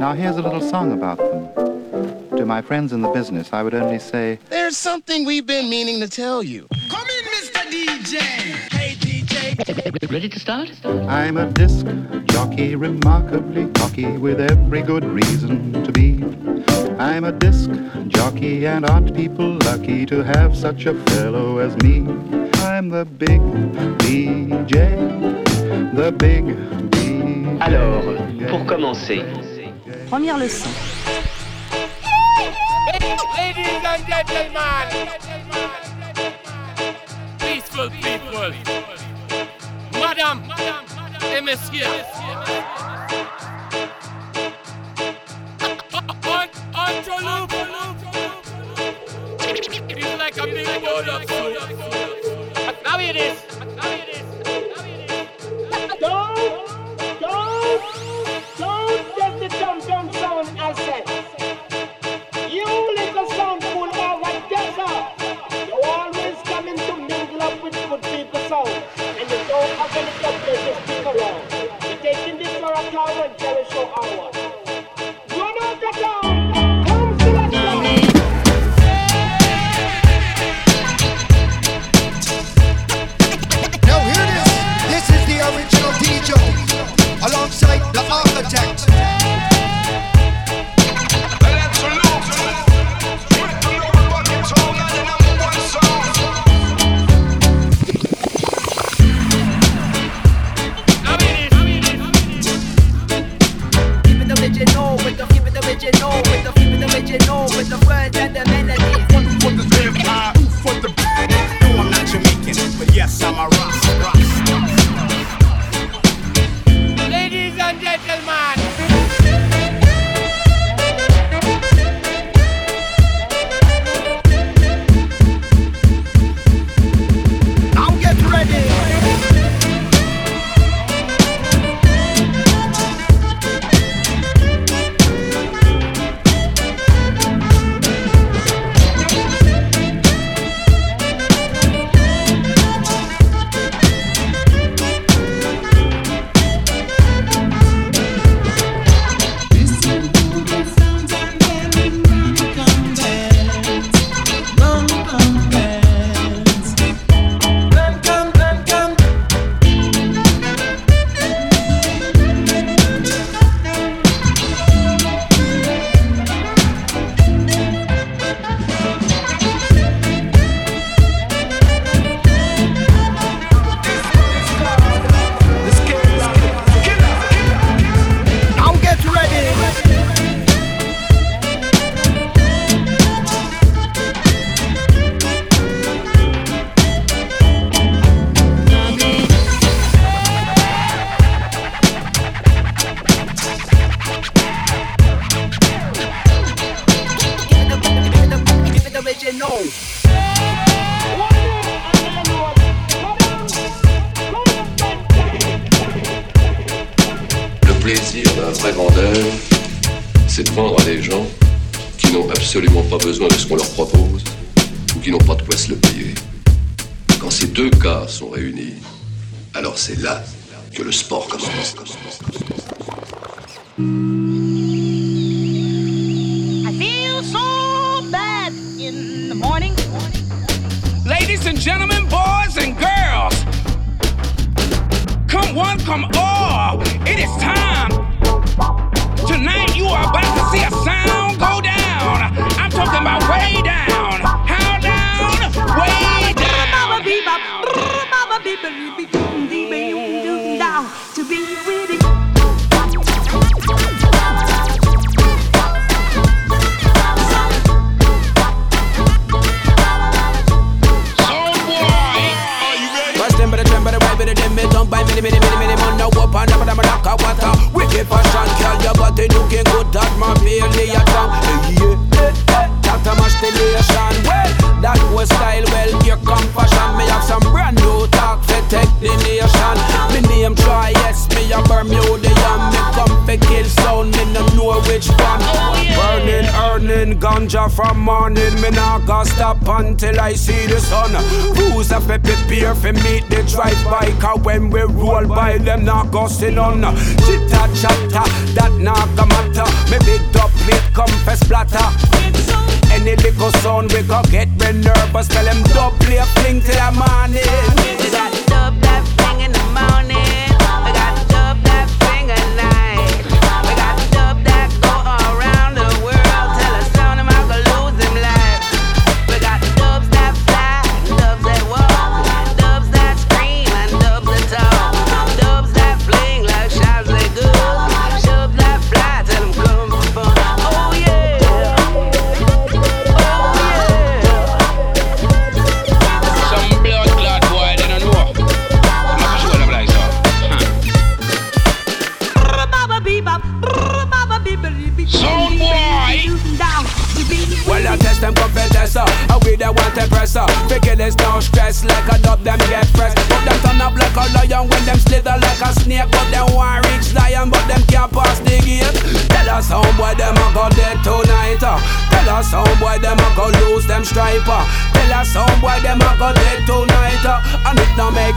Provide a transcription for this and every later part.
Now here's a little song about them. To my friends in the business, I would only say, There's something we've been meaning to tell you. Come in, Mr. DJ. Hey, DJ. Ready to start? I'm a disc jockey, remarkably cocky, with every good reason to be. I'm a disc jockey, and aren't people lucky to have such a fellow as me? I'm the big DJ, the big DJ. Alors, pour commencer, Première leçon. ladies and gentlemen Peaceful people. Madame et messieurs. Antelope is like a big bowl of soup. Now it is.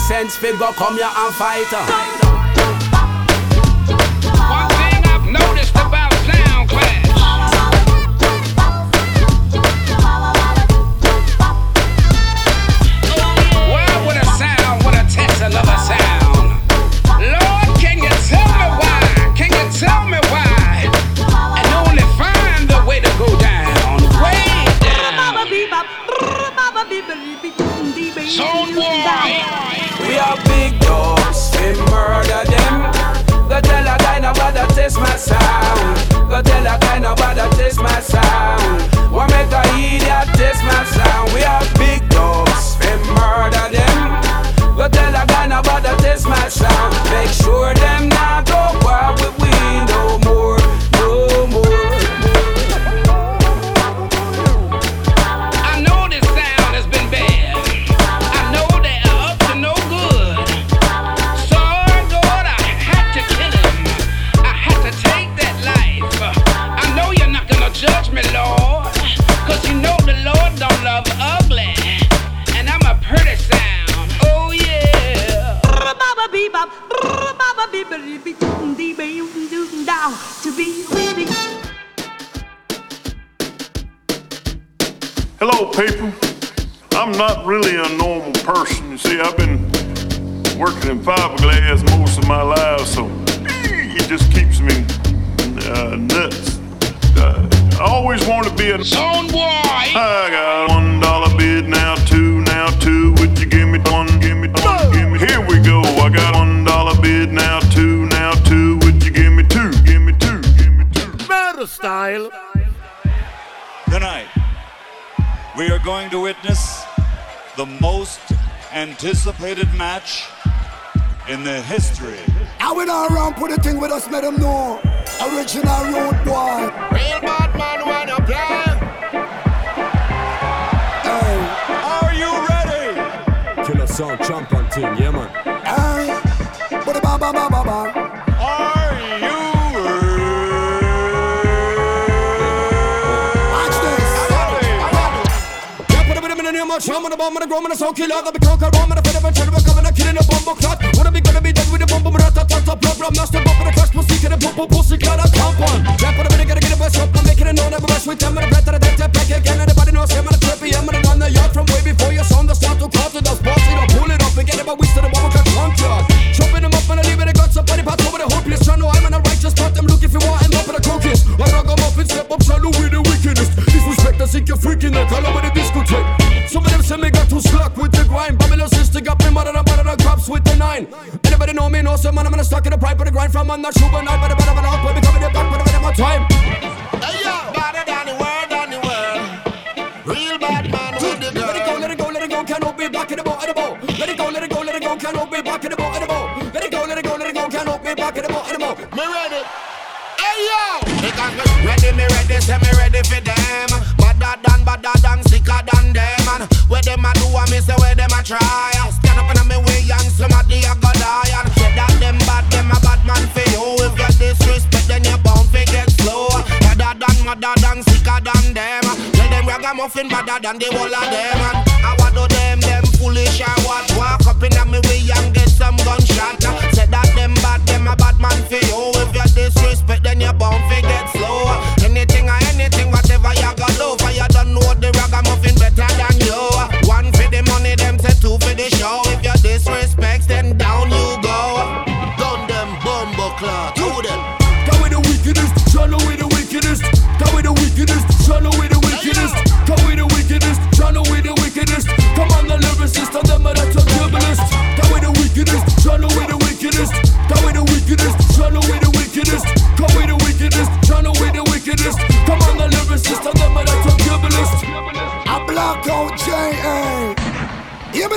Sense, figure come here and fight. We are going to witness the most anticipated match in the history. I went around put a thing with us, let them know. Original road boy. Real bad man wanna play. Are you ready? Killer sound champion team, yeah man. Hey. Ba ba ba ba ba the of Sham on the bomb and the grom and the soul killer. The big conquer bomb and the fed of a cherry coming and killing a bomb clot. Wanna be gonna be dead with the bomb, but rat tat tat blub blub. Master bomb and the crash pussy, get a pump pump pussy, got a compound. Yeah, put a bit of gotta get a best up, I'm making it known. Never mess with them and the breath of the death, back again. Everybody knows him and the trippy. I'm gonna run the yard from way before your son. The start to call to the sports, you know, pull it up and get it, but we still the bomb cut contract. Chopping them up and I leave it, I got somebody pass over the whole place. Trying to I'm in a righteous spot, them look if you want, and up in the cookies. I rock 'em up and step up, shallow with the wickedest. Disrespect, I think you're freaking the color with the discotheque. Nine. Anybody know me? Know some man, I'm gonna stuck in the pipe with the grind from on the shoe, but not but but but up, we coming back, but but more time. Hey yo, better than the world, than the world. Real bad man with the Let it go, let it go, let it go, can't be back in the boat, in the boat. Let it go, let it go, let it go, can't be back in the boat, in the boat. Let it go, let it go, let it go, can't be back in the boat, in the boat. Me ready. Hey yo, ready, me ready, say me ready for them. Badder than, badder than, sicker than them. And where them a do, I me say where them a try. ragamuffin better than the whole of them. And I want to them, them foolish. I what walk up in my way and get some gunshot. Said that them bad, them a bad man for you. If you disrespect, then you're bound to get slow. Anything or anything, whatever you got love, for you don't know the ragamuffin better than you. One for the money, them say two for the show. If you disrespect, then down you go. Down them bumbo clock, do them. Come with the wickedest, shall with the wickedest. Come with the wickedest, shall away.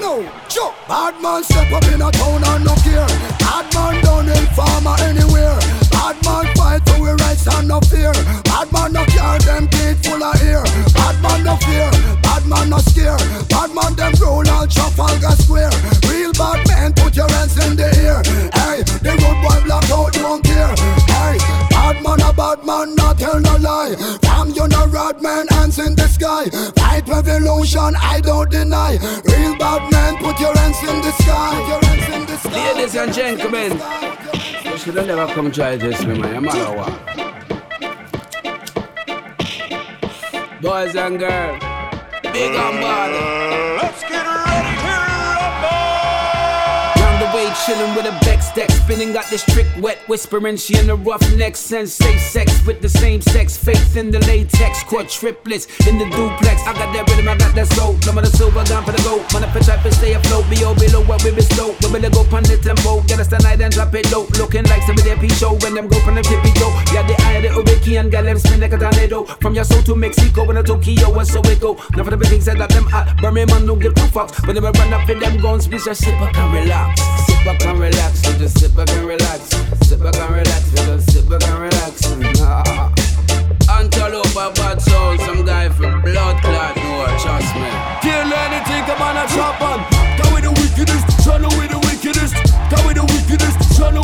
Sure. Bad man step up in a town and no care. Bad man down in farmer anywhere. Bad man fight for we rights and no fear. Bad man no care, them teeth full of ear. Bad man no fear, bad man no scare. Bad man them roll all Trafalgar Square. Real bad men, put your hands in the air. Hey, the road boy black out, don't care. Hey, bad man a bad man, not tell no lie. Damn you no rod man, hands in the sky. Fight revolution, I don't deny. In the sky. Your hands in the sky. Ladies and gentlemen, you should have never come try this with me, no matter what. Boys and girls, big and bad. Let's get ready to rumble. Round the way, chillin' with a Bex deck, spinning, got this trick wet, whispering. She in the rough neck, sense safe sex with the same sex, faith in the latex, caught triplets in the duplex. I got that rhythm, I got that soul. Of the silver down for the gold. Man, if I try to stay afloat, be all below what we bestow. We better go pon the tempo, get us the night and drop it low. Looking like some of their P show when them go pon the tippy toe. Yeah, the eye of the and got them spin like a tornado. From your soul to Mexico and to Tokyo, and so it go. Now for the big things that them hot, Birmingham don't give two fucks. But they run up in them guns, we just sit back and relax. Sit back and relax, we just sit back and relax. Sit back and relax, just sit back and relax. Nah. Antelope bad soul, some guy from blood clot, no, trust me. Kill anything, come on, a chop on. Come with the wickedest, tryna with the wickedest. Come with the wickedest, tryna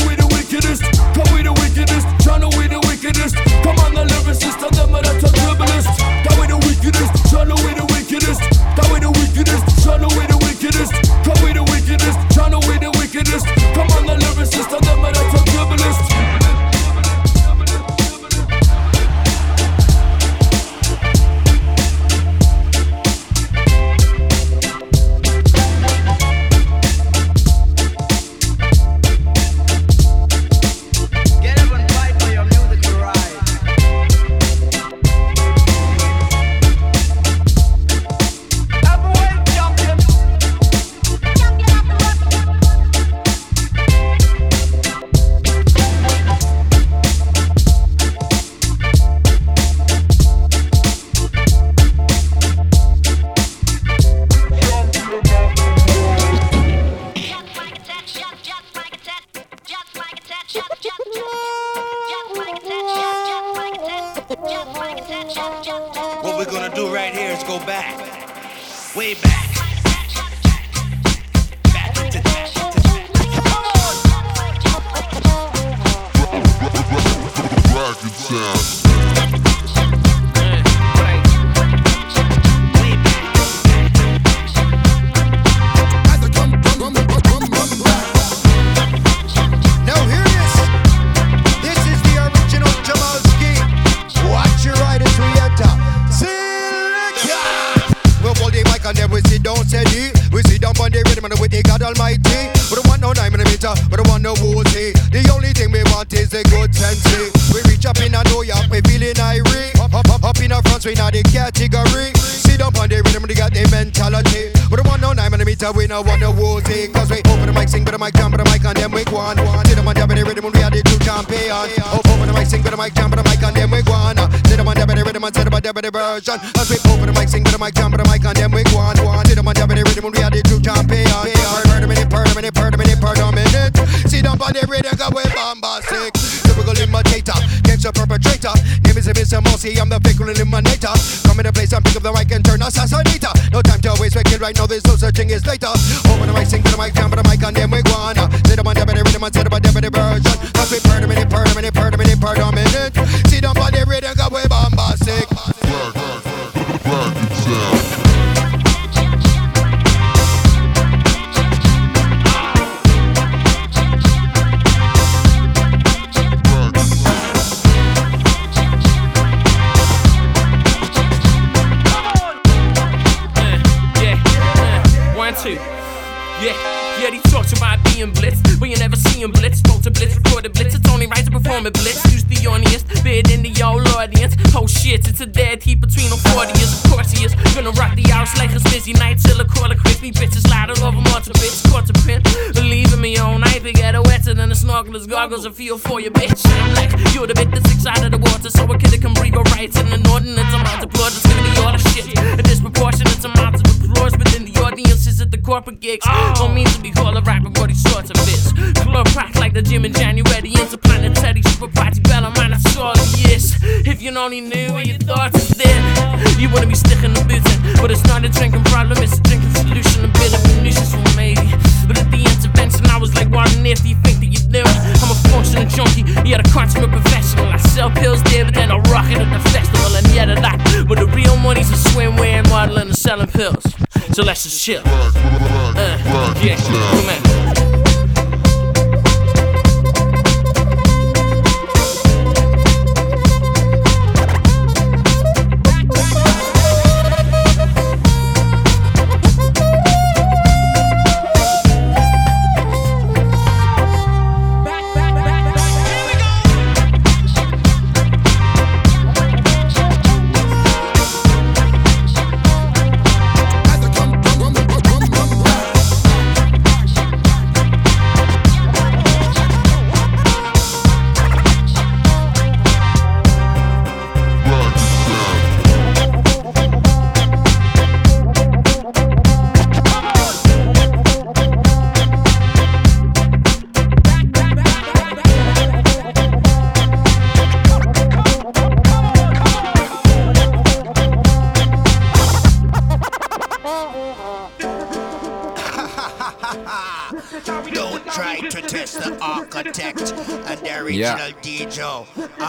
So let's just chill. Uh, yeah, come on. DJ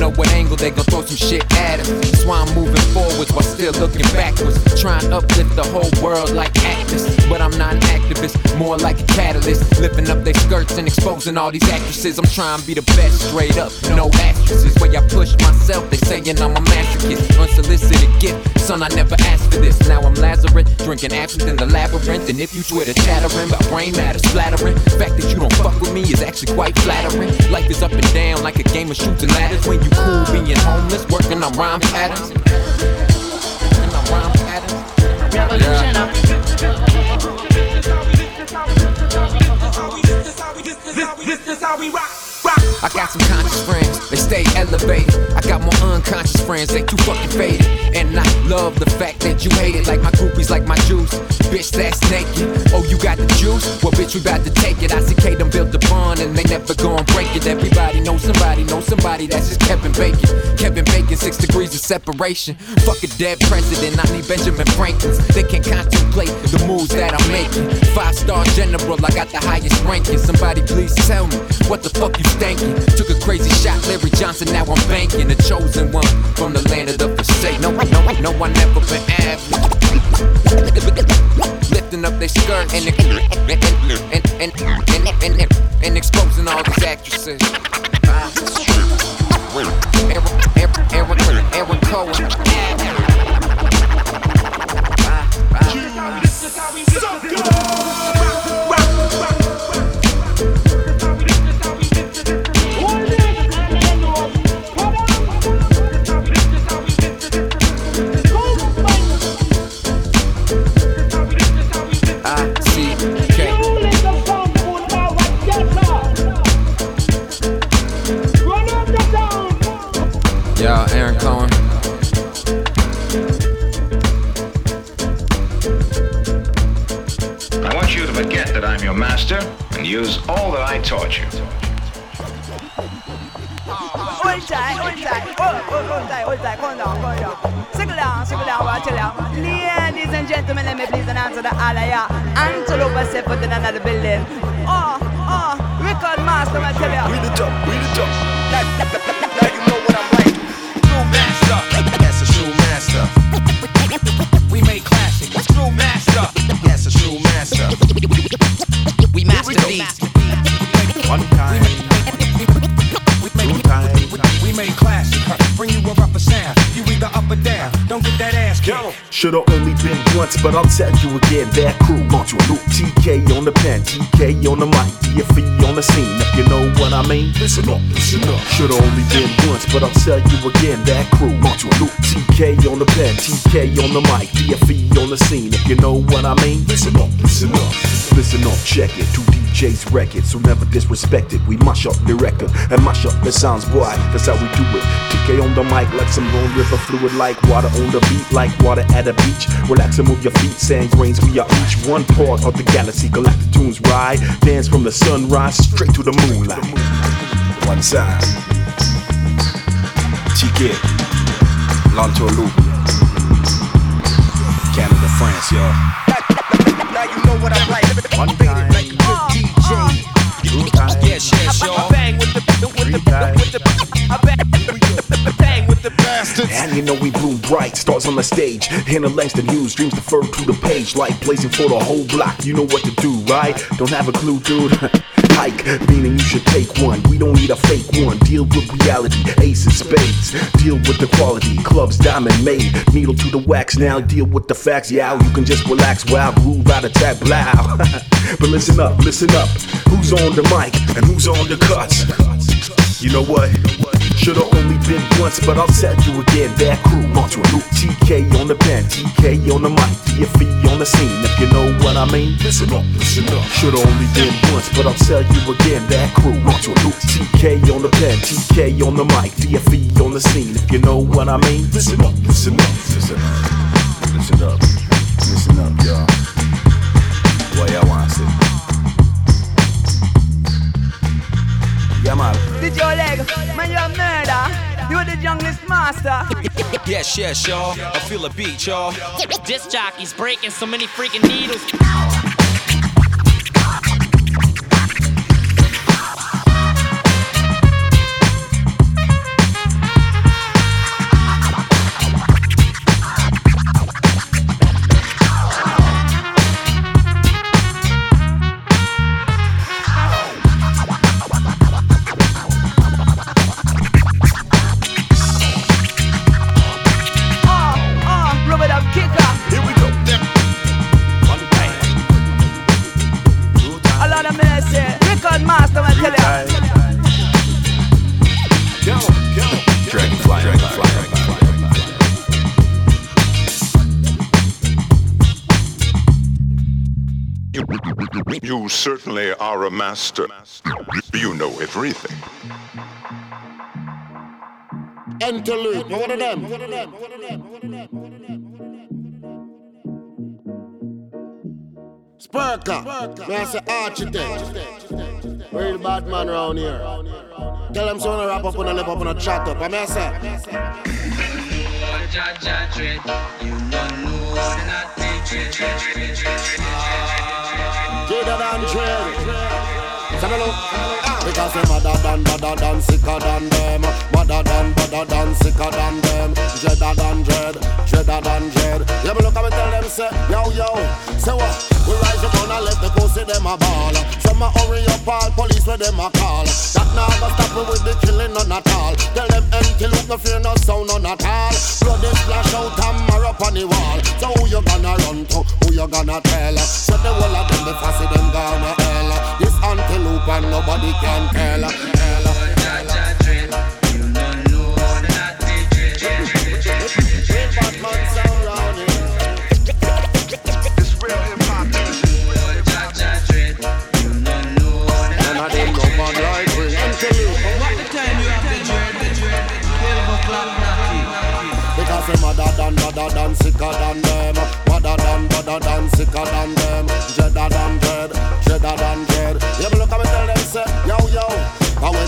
know what angle they gon' throw some shit at us. That's why I'm moving forwards while still looking backwards. Trying to uplift the whole world like activists, but I'm not an activist, more like a catalyst. Lifting up their skirts and exposing all these actresses. I'm trying to be the best, straight up, no asterisks. Way I push myself, they saying I'm a masochist. Unsolicited gift, son, I never asked for this. Now I'm Lazarus, drinking absinthe in the labyrinth. And if you Twitter chattering about brain matter splattering, fact that you don't fuck with me is actually quite flattering. Life is up and down like a game of shooting ladders. When you cool being homeless, working on rhyme patterns. Working on I got some conscious friends, they stay elevated. I got more unconscious friends, they too fucking faded. And I love the fact that you hate it, like my groupies, like my juice. Bitch, that's naked. Oh, you got the juice? Well, bitch, we about to take it. I see K them built the bond and they never gonna break it. Everybody knows somebody, knows somebody, that's just Kevin Bacon. Bacon, six degrees of separation. Fuck a dead president, I need Benjamin Franklin's. They can contemplate the moves that I'm making. Five star general, I got the highest ranking. Somebody please tell me what the fuck you thinking. Took a crazy shot, Larry Johnson, now I'm banking. The chosen one from the land of the forsaken. No, no, no, I never been average. Lifting up their skirt and and and and, and, and, and, and exposing all these actresses. Aaron, Aaron, Aaron, Aaron Cohen. I use all that I taught you. 温仔，温仔，哦哦温仔，温仔，con down, con down. Sickle down, sickle down, watch it down. Ladies and gentlemen, let me please announce the Alaya. Antelope set foot in another building. Oh, oh, record master, I tell ya. We the top, we the top. Now you know what I'm like. True master. That's a true master. We make classic. True master. That's a true master. One time, two time, we made classic. Bring you a rubber sound. You either up or down. Don't get that ass kicked. Should've only been once, but I'll tell you again. That crew wants you loop. Teekay on the pen, Teekay on the mic, DFE on the scene. If you know what I mean. Listen up, listen up. Should've only been once, but I'll tell you again. That crew wants you loop. Teekay on the pen, Teekay on the mic, DFE on the scene. If you know what I mean. Listen up, listen up, listen up. Check it. 2D Chase record, so never disrespected. We mash up the record and mash up the sounds, boy. That's how we do it. Teekay on the mic like some lone river fluid, like water on the beat, like water at a beach. Relax and move your feet, sand grains. We are each one part of the galaxy. Galactic tunes ride, dance from the sunrise straight to the moonlight. One time, Teekay, Lanto Loop, Canada, France, y'all. Now you know what I'm like. One time. Like. And you know we bloom bright, stars on the stage. Hannah Langston Hughes, dreams defer to the page. Light blazing for the whole block, you know what to do, right? Don't have a clue, dude. Hike, meaning you should take one. We don't need a fake one. Deal with reality, ace and spades. Deal with the quality, clubs diamond made. Needle to the wax now, deal with the facts. Yeah, you can just relax, wow, groove out, attack, blow. but listen up, listen up. Who's on the mic and who's on the cuts? You know what? Should've only been once, but I'll tell you again. That crew, Montre Luke, Teekay on the pen, Teekay on the mic, DFE on the scene. If you know what I mean, listen up, listen up. Should've only been once, but I'll tell you again. That crew, Montre Luke, Teekay on the pen, Teekay on the mic, DFE on the scene. If you know what I mean, listen up, listen up, listen up, listen up, listen up, y'all. What y'all want to? Yeah, man. Did your leg, man, you're a murder. You're the youngest master. Yes, yes, y'all. I feel a beat, y'all. Disc jockeys breaking so many freaking needles. Certainly are a master. You know everything. Interlude, one of them. Spurka, me I say architect. Real bad man around here. Tell them someone to wrap up on a lip up on a chat up. I me I say. Jada than dread. Me look. Because them madder than, badder than, sicker than them. Madder than, badder than, sicker than them. Dreader than dread, dreader than dread. Yeah, me look at me tell them say, yo, yo. Say what? And let the pussy them a ball Some a hurry up all police where them a call. That now go stop me with the killing none at all. Tell them empty look no fear no sound none at all. Blood is splash out and mark up on the wall. So who you gonna run to? Who you gonna tell? So the whole of them the fussy them gonna hell. This antelope and nobody can Tell badder than, sicker than them. Madder than, badder than, sicker than them. Dreader than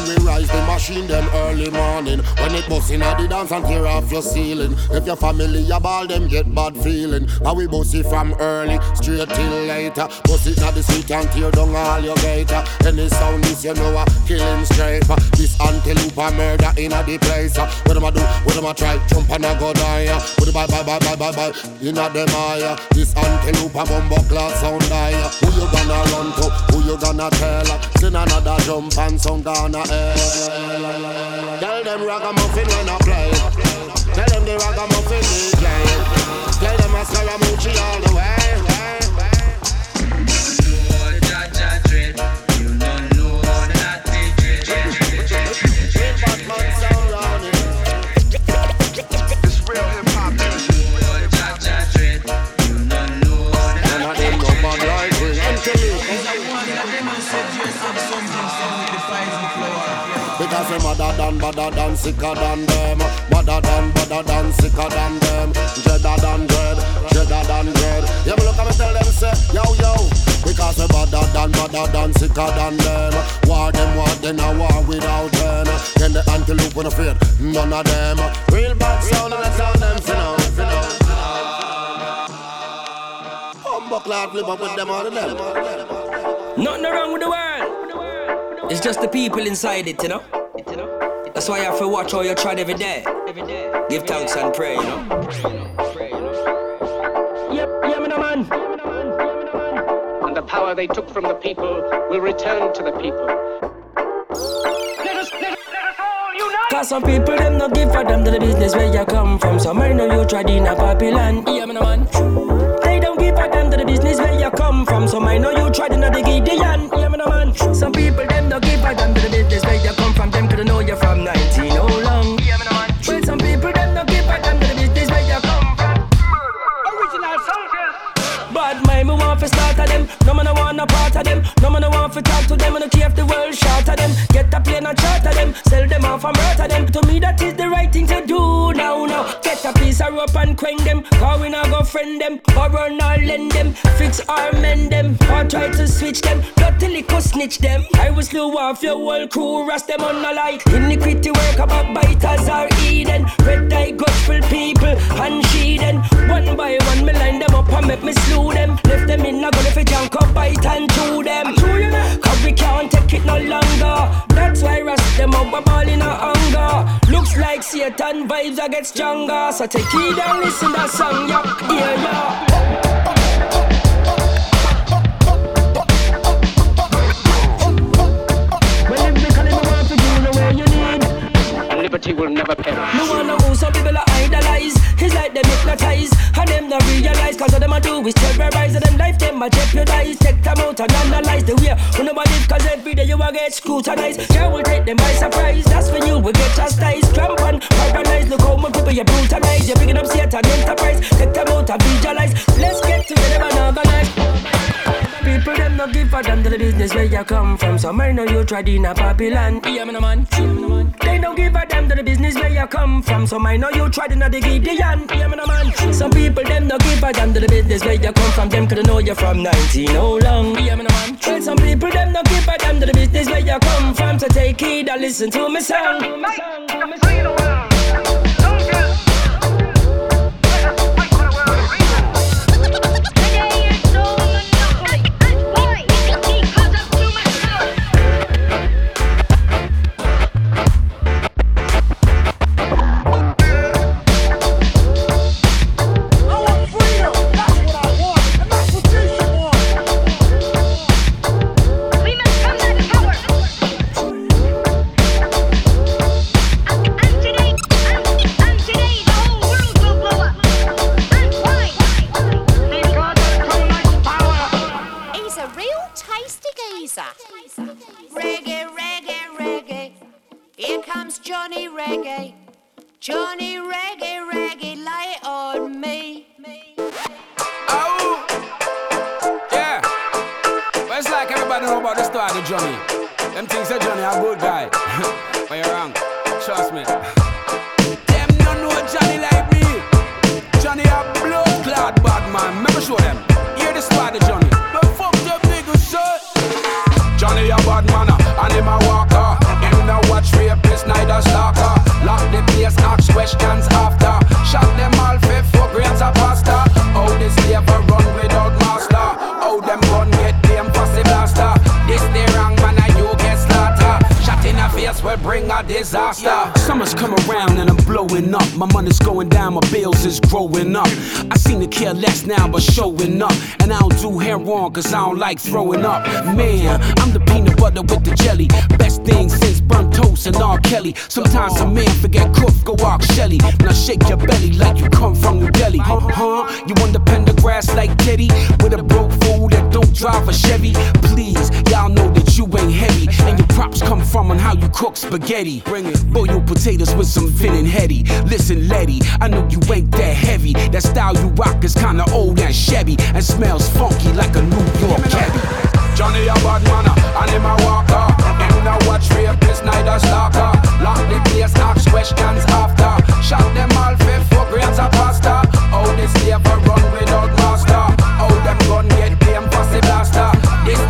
we rise the machine them early morning. When it bust in the dance and tear off your ceiling. If your family a ball them get bad feeling. And we bust it from early straight till later. Bust it na the street and tear down all your gator Any sound this you know a killing straight. This antelope a murder in a the place. What them a do, what them a try, jump and a go die. What bye bye bye bye bye bye? In a them eye. This antelope a bumbo class sound die. Who you gonna run to, who you gonna tell? Send another jump and sound gonna Tell them ragamuffin when I play. Tell them the ragamuffin is playing. Tell them I sell a moochie all the way. Badder than, sicker than them. Badder than, badder than, sicker than them. Dreader than dread, dreader than dread. Yeah, me look at me tell them say, yo, yo. Because we badder than, badder than, sicker than them. War them, war them, a war without them. Then the antelope when afraid, none of them. Real bad sound and I tell them, know, you know. Flip up with them all of them Nothing wrong with the world. It's just the people inside it, you know. That's why you have to watch how you tread every day. Give thanks and pray, you know. Yep, yeah, man. And the power they took from the people will return to the people. Let us, let us, let us all Cause some people them not give for them to the business where you come from. Some I know you tried in a Babylon. Yeah, man. They snitch them. I will slew off your whole crew. Rust them on the light. Iniquity work about biters or Eden. Red eye gospel people and sheeden. One by one me line them up and make me slew them. Left them in a gun if it junk up bite and chew them. Cause we can't take it no longer. That's why rust them up a ball in a hunger. Looks like Satan vibes I get stronger. So take it and listen that song, yeah, yeah, yeah. Liberty will never perish. Me wanna who some people are idolize. It's like them hypnotize. And them not realize. Cause all them a do is terrorize. And them life them a jeopardize. Take them out and analyze the way. When nobody cause every day you a get scrutinized. Yeah, will take them by surprise. That's when you will get chastised. Them no give a damn to the business where you come from. So I know you tried in a Babylon. Yeah, man, man. They don't give a damn to the business where you come from. So I know you tried in a the Gideon. Yeah, man, man. Some people them no give a damn to the business where you come from. Them could know you from 19 oh long. Yeah, man, man. Well, some people them no give a damn to the business where you come from. So take heed and listen to me song. My Here comes Johnny Reggae. Johnny Reggae, reggae, lay on me. Oh, yeah. Well, it's like everybody know about the story Johnny. Them things say Johnny a good guy. but you're wrong. Trust me. Them no know Johnny like me. Johnny a blood clot bad man. Me show them. Hear the story Johnny. Don't fuck them niggas, son. Johnny a bad man uh, and him a walker. Him no rapist, neither stalker. Lock the place, ask questions after. Shot them all for four grades of pasta. How this slave run without master? How them gun get them fussy blaster? This the wrong man and you get slaughter. Shot in the face will bring a disaster. Summer's come around and I'm blowing up. My money's going down, my bills is growing up. I seem to care less now, but showing up. And I don't do heroin cause I don't like throwing up. Man, I'm the peanut butter with the jelly. Best thing since burnt toast and R. Kelly. Sometimes a man forget cook, go walk Shelly. Now shake your belly like you come from New Delhi. Huh? huh? You on the grass like Teddy with a broke fool that don't drive a Chevy. Please, y'all know that you ain't heavy, and your props come from on how you cook spaghetti. Bring it, boil your potatoes with some fin and heady. Listen, Letty, I know you ain't that heavy. That style you rock is kinda old and shabby, and smells funky like a New York cabbie. Johnny a bad man, and him a walker. Him a watch rapist, neither stalker. Lock the place, ask questions after. Shot them all for four grams of pasta. How this never run without master? How them gun get them fussy blaster? This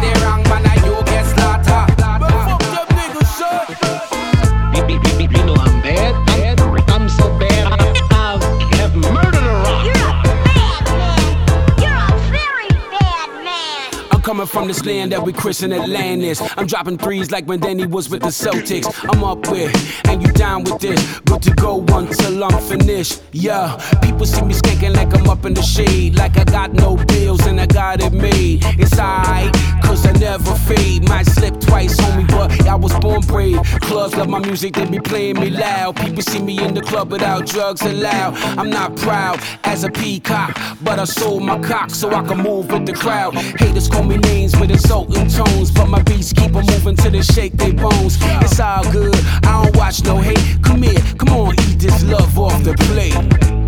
from this land that we christen Atlantis. I'm dropping threes like when Danny was with the Celtics. I'm up with, and you down with this. Good to go until I'm finished. Yeah, people see me skanking like I'm up in the shade. Like I got no bills and I got it made. It's alright, cause I never fade. Might slip twice, homie, but I was born brave. Clubs love my music, they be playing me loud. People see me in the club without drugs allowed. I'm not proud as a peacock, but I sold my cock so I can move with the crowd. Haters call me names with insulting tones, but my beats keep keep 'em moving till they shake their bones. It's all good, I don't watch no hate. Come here, come on, eat this love off the plate.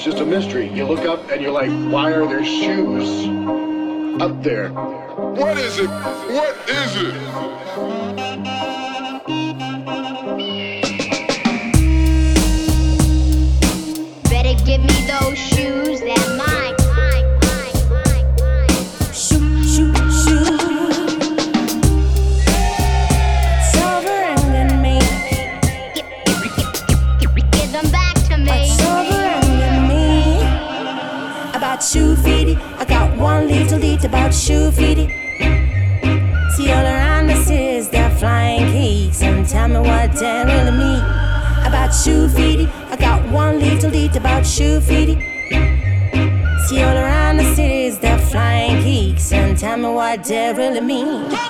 It's just a mystery. You look up and you're like, why are there shoes up there? What is it? What is it? necessarily mean.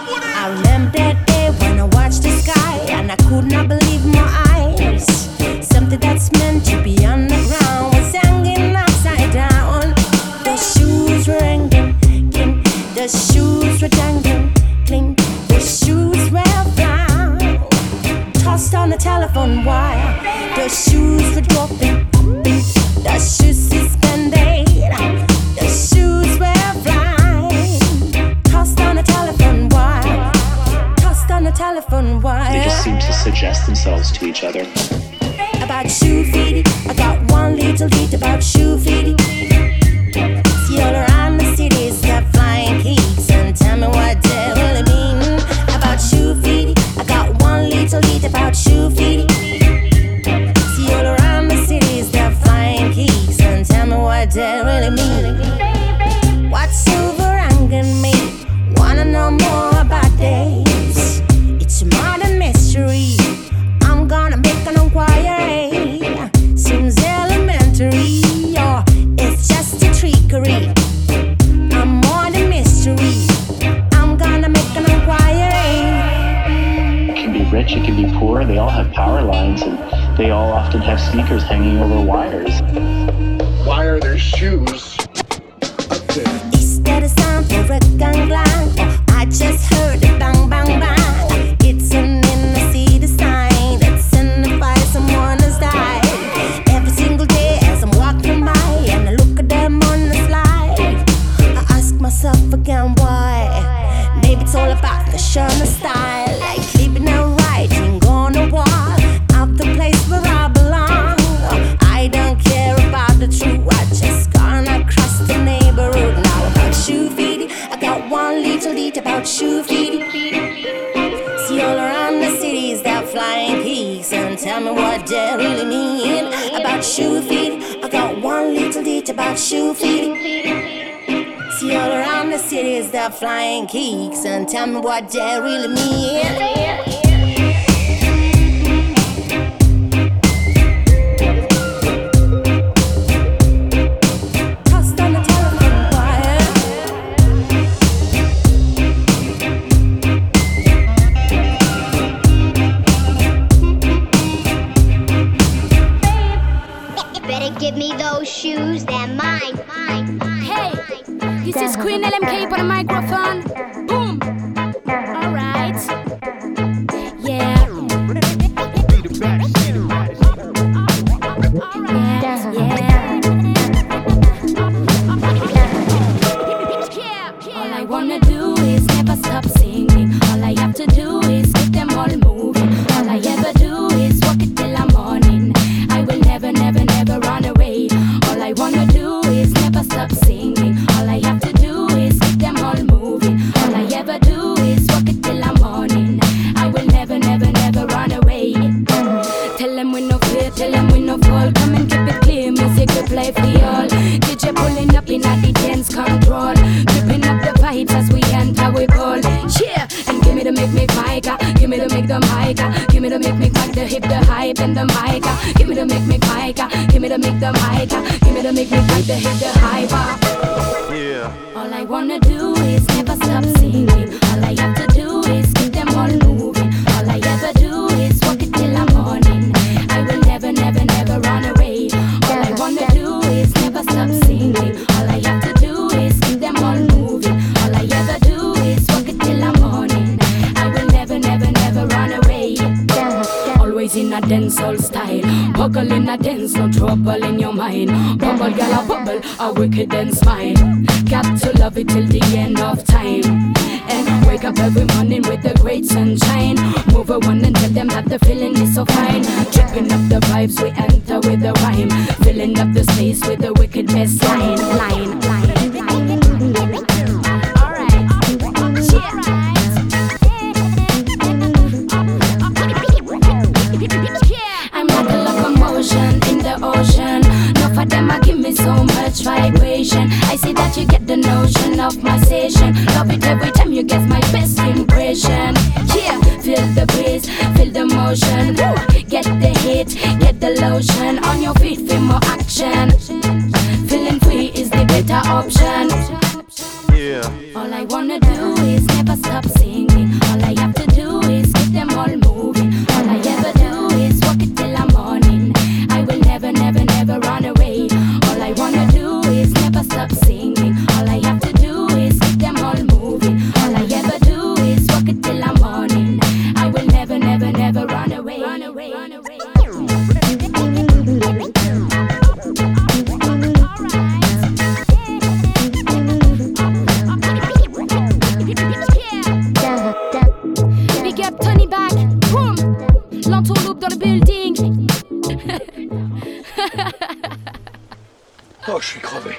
oh, je suis crevé.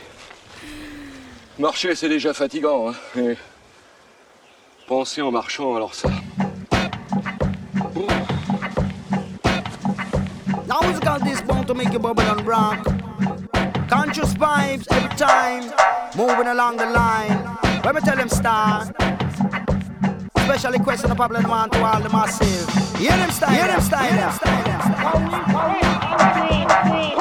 Marcher, c'est déjà fatigant. Hein, penser en marchant, alors ça. Now it's got this bone to make you bubble and rock? Conscious vibes every time, moving along the line. When we tell them start. Special request the public one to all the masses. Hear them style, hear them style. Three, three, three.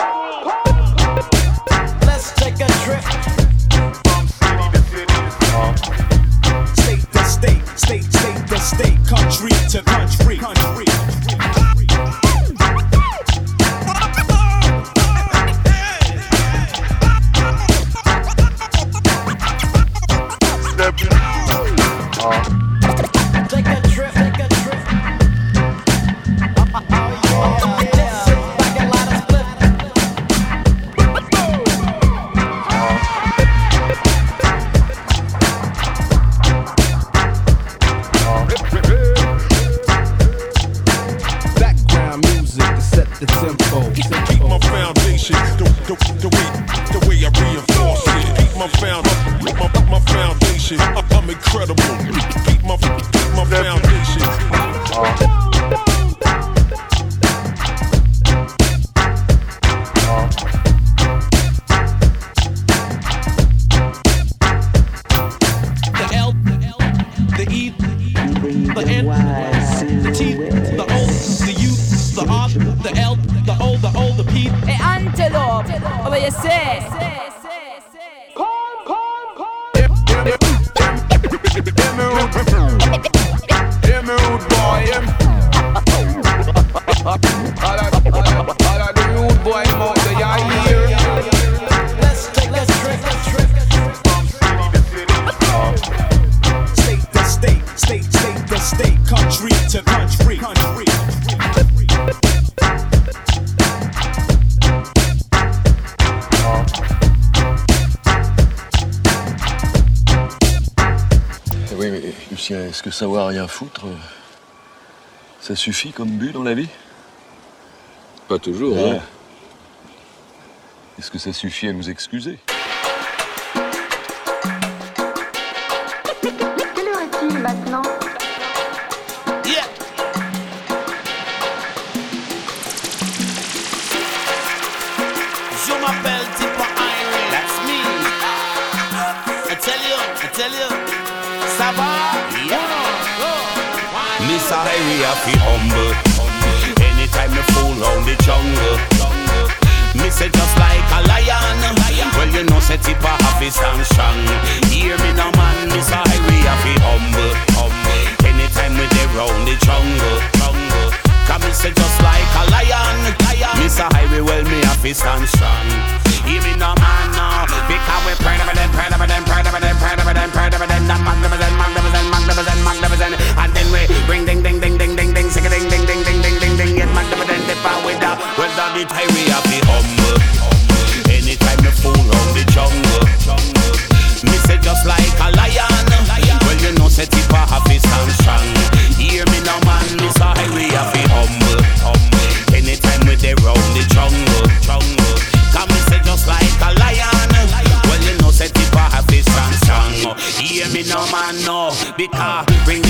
foutre, euh, ça suffit comme but dans la vie? Pas toujours, hein. ah. Est-ce que ça suffit à nous excuser? I we have to humble. Anytime you fool round the jungle, me say just like a lion. Well you know say tip a happy and strong. Hear me now man, me say we have to humble. Anytime we dey round the jungle, come me say just like a lion. Me say we well me have to stand strong. Hear me now, man, now. Because we proud of them, proud of them, proud of them, proud of them, proud of them. That magnificent, magnificent, magnificent, magnificent. And then we ring, ding, ding, ding, ding, ding, ding, sing ding, ding, ding, ding, ding, ding, ding. Get magnificent, dip out with that. That the time we have to humble. Anytime me fool round the jungle. Me say just like a lion. Well, you know, say tip a happy stand Because ah, bring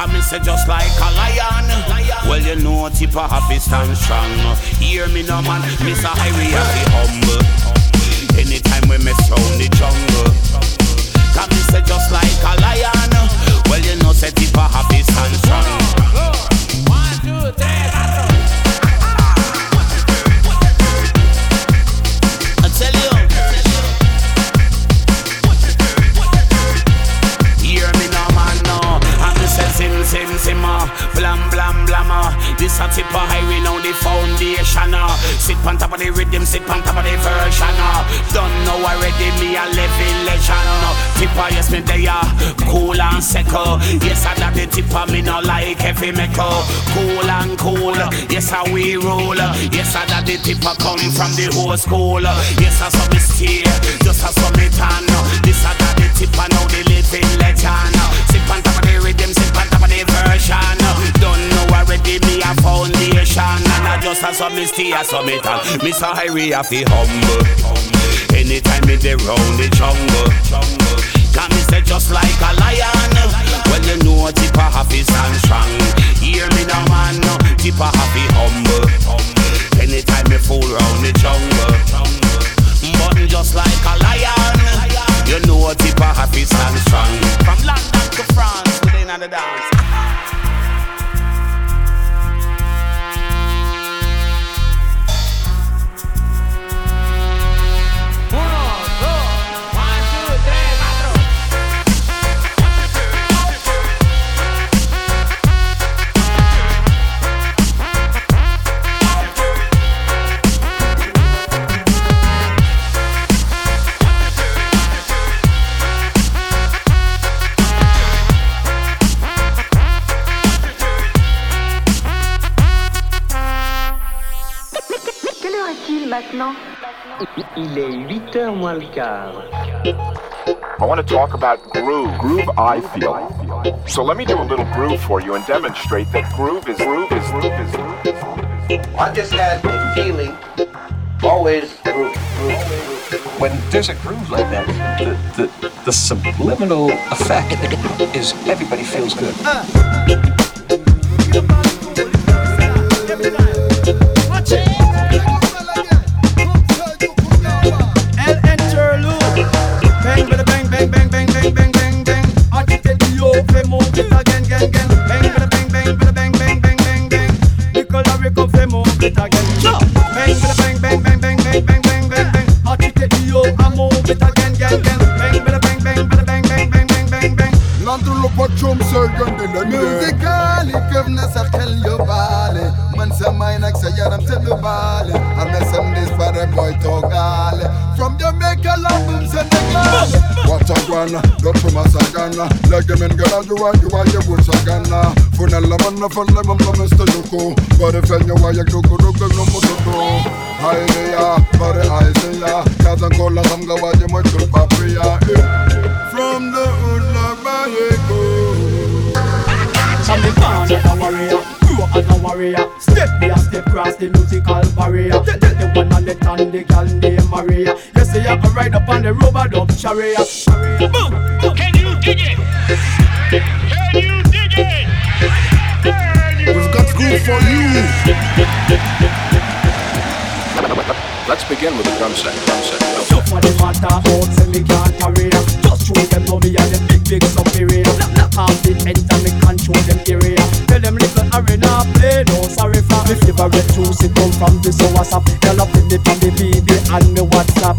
Come and say just like a lion. Well, you know Tippa happy stand strong. Hear me now, man. Mr. Highway happy humble. Anytime we mess round the jungle. Come and say just like a lion. Well, you know say Tippa happy stand strong. One, two, three, Sit on top of the rhythm, sit on top of the version. uh. Don't know already, me a living legend. uh. Tippa, yes, me they are cool and secure. Yes, I got the Tippa, me no like heavy metal. Cool and cool, yes, I we roll. Yes, I got the Tippa come from the whole school. Yes, I saw me stay, just I saw me tan. This I got the Tippa now, the living legend. Sit on top of the rhythm, sit on top of the version. A saw me stay, I saw me. Me so we have to humble. Anytime me dey round the jungle. Can me say just like a lion. Well you know Tippa happy stand strong. Hear me now man. Tippa happy humble. Anytime me fool round the jungle. But just like a lion. You know Tippa happy stand strong. From London to France within the dance maintenant Il est 8 heures moins le quart. I want to talk about groove. Groove, I feel. So let me do a little groove for you and demonstrate that groove is groove is groove is groove. Is groove. I just had a feeling, always groove, groove, groove. When there's a groove like that, the, the, the subliminal effect is everybody feels good. El from Jamaica lambum Senegal Wacha gwana, dotuma the hood like Mexico I'm the as a warrior, grew up as a warrior. Step me a step cross the musical barrier. Tell the one on the tan, the girl named Maria. You see I can ride up on the rubber dub chariot. Boom, boom. Can you dig it? Can you dig it? We've got groove for you. Let's begin with the drum set. Drum set. Drum set. Tough for the matter oh, out, say me can't career. Just show them know me and them big big superior. Not them little play no sorry for me favorite juice it come from the soursop. Girl up in the from the BB and me WhatsApp.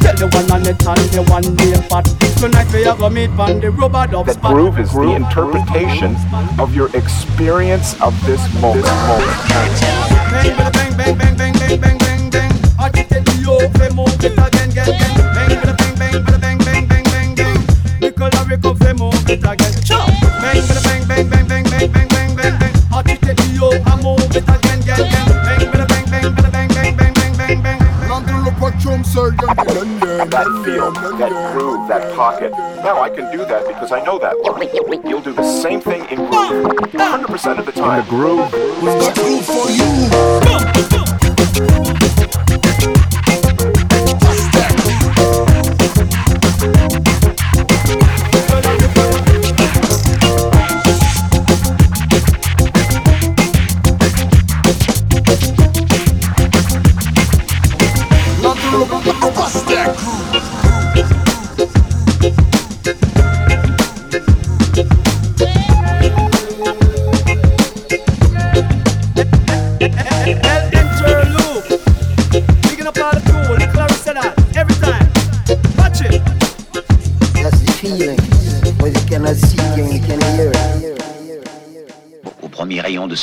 Tell the one on the tan, the one name pot. Tonight we are gonna meet on the rubber dub That groove is the interpretation of your experience of this moment. Bang, bang, bang, bang, bang, bang, bang, bang, bang. Agitate the yo, fe move it again. Bang, bang, bang, bang, bang, bang, bang, bang. Nickel a rico, fe move it again. Bang, bada, bang, bang, bang, bang, bang, bang, bang, bang, bang. That feel, that groove, that pocket. Now I can do that because I know that. You'll do the same thing in groove ah, ah. 100% of the time. In the groove. We've got groove for you.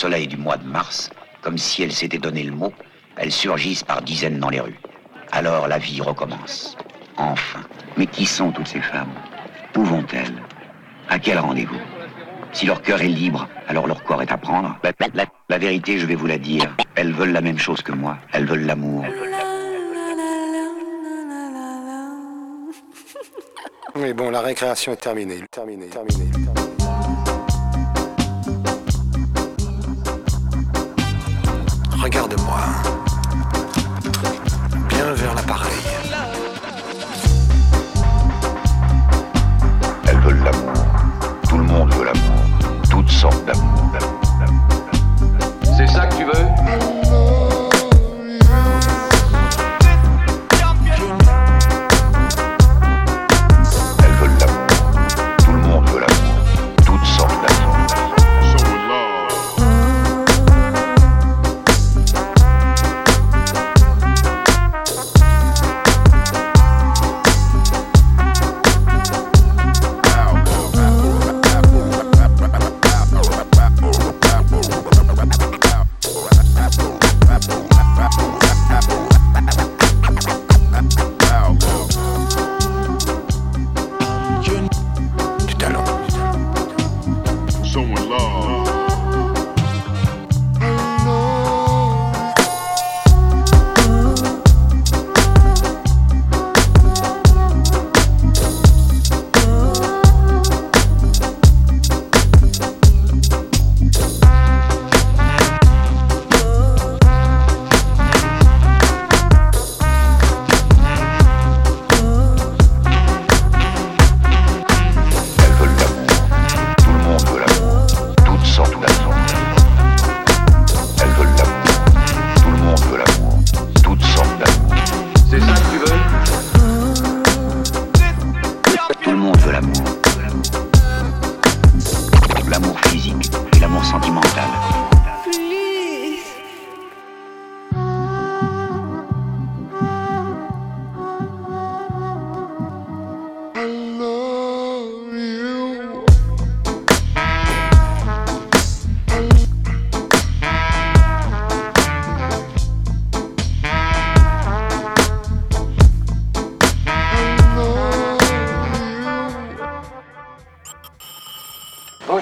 Soleil du mois de mars, comme si elles s'étaient donné le mot, elles surgissent par dizaines dans les rues. Alors la vie recommence. Enfin. Mais qui sont toutes ces femmes? Où vont-elles À quel rendez-vous? Si leur cœur est libre, alors leur corps est à prendre? La, la- la- la vérité, je vais vous la dire, elles veulent la même chose que moi. Elles veulent l'amour. Mais bon, la récréation est terminée. Terminée, terminée. Regarde-moi. Bien vers l'appareil. Elles veulent l'amour. Tout le monde veut l'amour. Toutes sortes d'amour.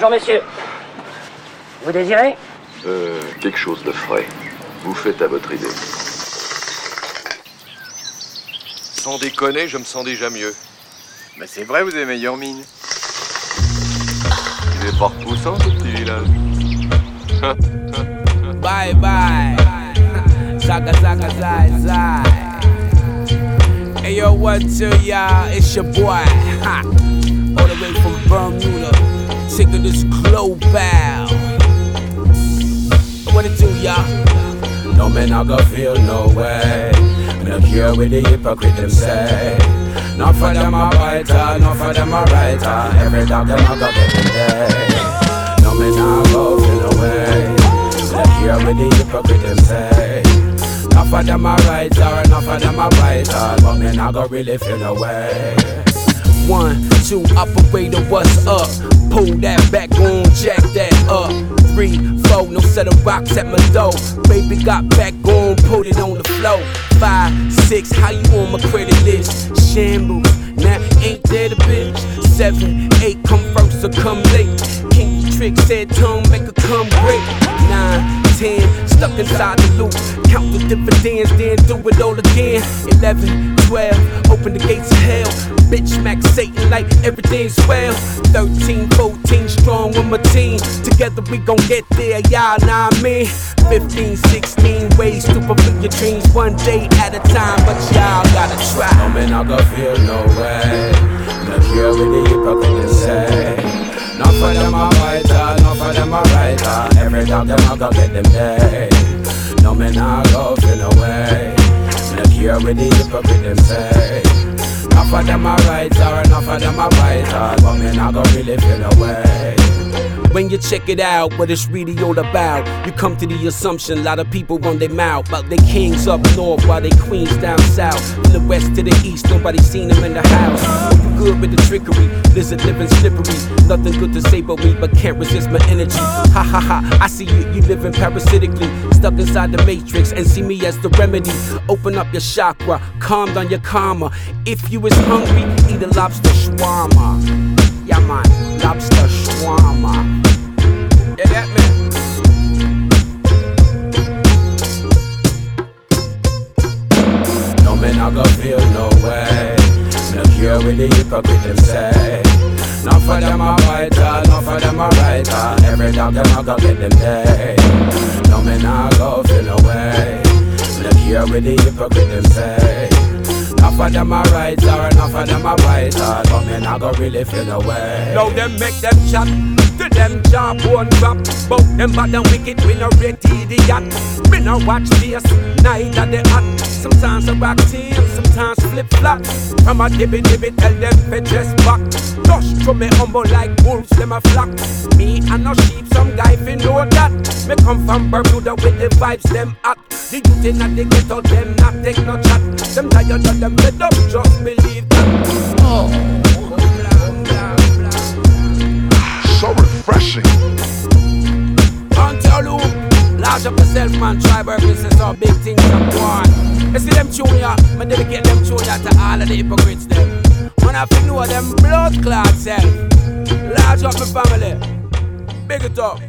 Bonjour messieurs. Vous désirez Euh, quelque chose de frais. Vous faites à votre idée. Sans déconner, je me sens déjà mieux. Mais c'est vrai, vous avez meilleure mine. Il est pas repoussant ce petit village. Bye bye. Zaga zaga zai zai. Hey yo, what to y'all? It's your boy. Ha. All the way from Bermuda. Taking this global. What it do, y'all? No man, I go feel no way. No cure with the hypocrite them say. Not for them a biter, not for them a writer. Every dog them a go get them. No man, I go feel no way. No cure with the hypocrite them say. Not for them a writer, not for them a biter. But man, I go really feel no way. One, two, operator, what's up? Pull that back on, jack that up. Three, four, no set of rocks at my door. Baby got back on, put it on the floor. Five, six, how you on my credit list? Shambles, now ain't that a bitch? Seven, eight, come first or come late. King trick said tongue make her come great. Nine, ten, stuck inside the loop. Count the dividends, then do it all again. Eleven, twelve, open the gates of hell. Bitch smack Satan like everything's well. 13, 14, strong with my team. Together we gon' get there, y'all know I mean. 15, 16 ways to fulfill your dreams one day at a time, but y'all gotta try. No man, I go feel no way. No cure with the hypocrite say. Not for them a fighter, not for them a writer. Every time them a go get them day. No man, I go feel way. No cure with the hypocrite them say. Not for them a writer, not for them a fighter. But me not go really feel away. When you check it out, what it's really all about, you come to the assumption a lot of people run their mouth about their kings up north while they queens down south. From the west to the east, nobody seen them in the house. You good with the trickery, lizard living slippery. Nothing good to say about me, but can't resist my energy. Ha ha ha, I see you, you living parasitically, stuck inside the matrix, and see me as the remedy. Open up your chakra, calm down your karma. If you is hungry, eat a lobster shawarma. Yeah man, lobster shawarma. Yeah that man. No man, I go feel no way. No cure with the hypocrite them say. Not for them a fighter, not for them a writer. Every dog them a go get them day. No man, I go feel no way. No cure with the hypocrite them say. Not for them a writer, not for them a writer. But me not go really feel the way. Now them make them chat. To them jawbone drop. Bout them bad and wicked, we no rate idiot. Me no watch this, neither they hot. Sometimes I rock team, sometimes flip flop. From a dibby dibby, tell them to dress back. Dust to me humble like wolves, them a flock. Me and no sheep, some guy fi know that. Me come from Bermuda with the vibes, them hot. The youth inna the ghetto, them not take no chat. Them tired of them up, just believe that Oh so refreshing. Tell you, large up yourself, man. Try work business or big things up one. You see them ya, me dedicate them ya to all of the hypocrites them. Man, I feel know them blood clot self. Large up my family, big it up.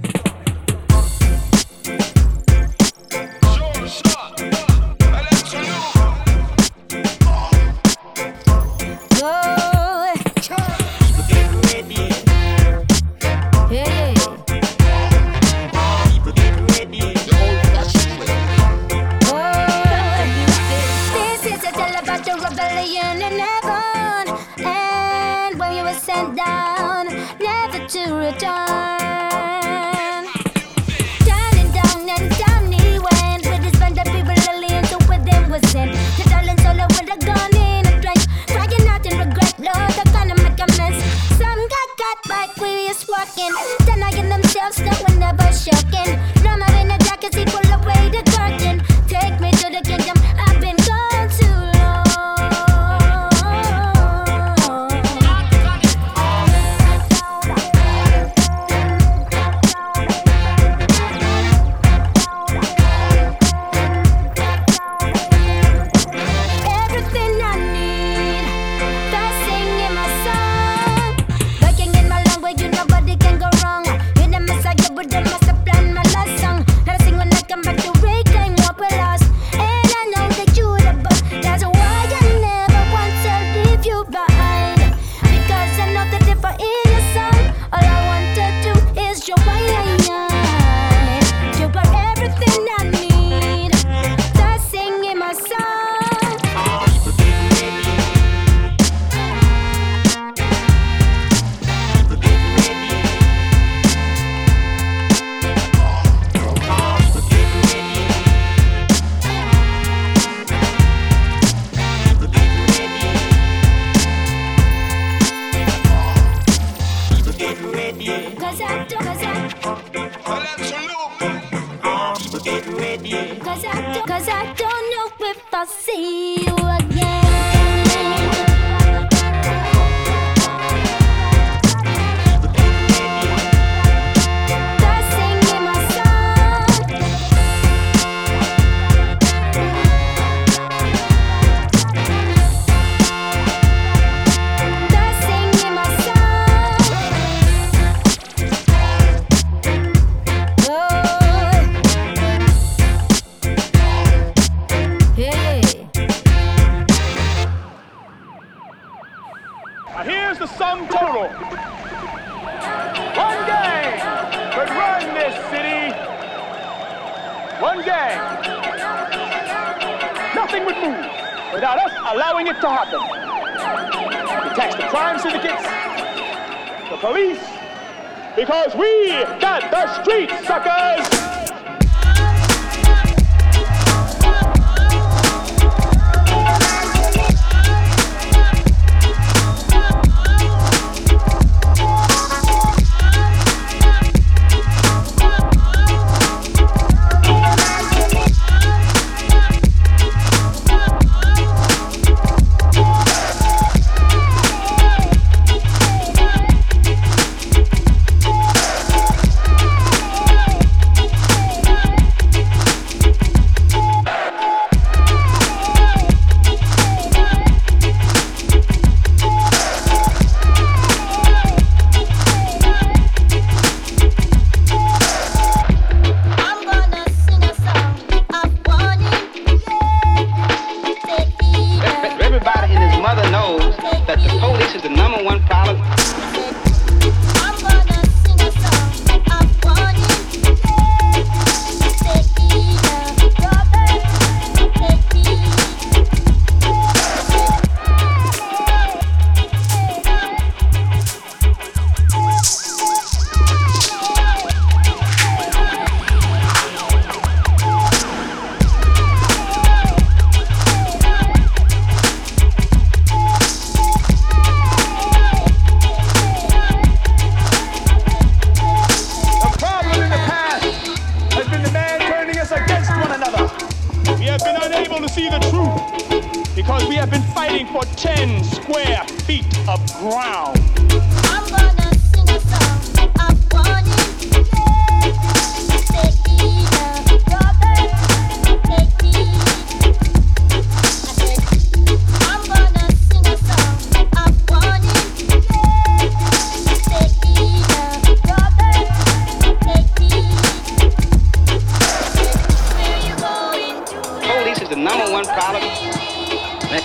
because we got the street suckers.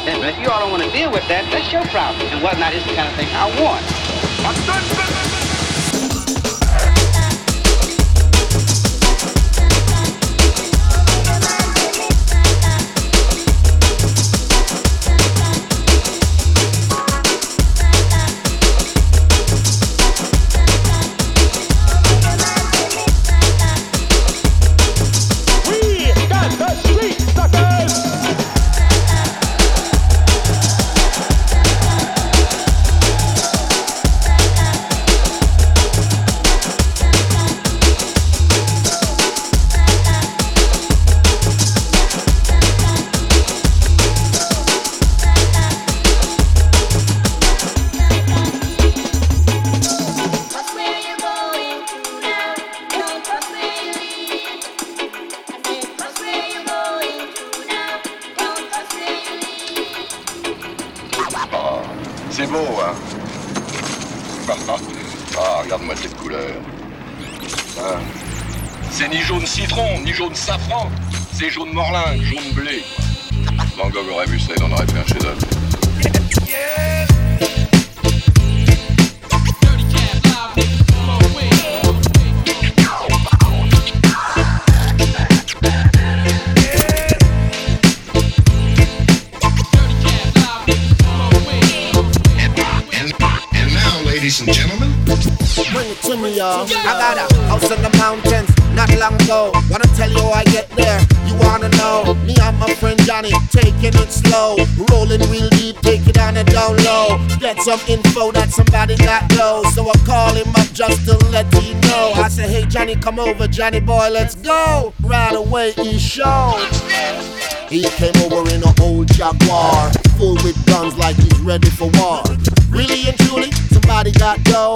If you all don't want to deal with that, that's your problem. And whatnot is the kind of thing I want. I got a house in the mountains, not long ago. Wanna tell you how I get there? You wanna know? Me and my friend Johnny, taking it slow. Rolling real deep, taking it on a down low. Get some info that somebody got gold, So I call him up just to let you know. I say, hey Johnny, come over, Johnny boy, let's go. Right away, he showed. He came over in a old Jaguar, full with guns like he's ready for war. Really and truly, somebody got gold.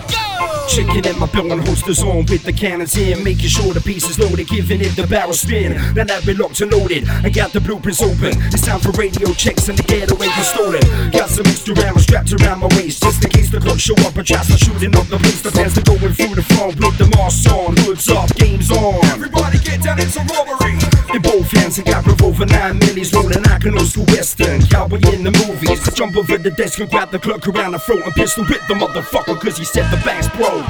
Chicken in my bill and holsters on with the cannons in, making sure the pieces loaded, giving it the barrel spin. That we locked and loaded, I got the blueprints open. It's time for radio checks and the getaway was stolen. Got some extra ammo strapped around my waist, just in case the clock show up and try start shooting up the place. The fans are going through the front with the mask on, hoods up, games on. Everybody get down, it's a robbery. In both hands, I got revolver nine millis rolling. I old school western, cowboy in the movies. Jump over the desk and grab the clerk around the throat and pistol whip the motherfucker, cause he said the bank's broke.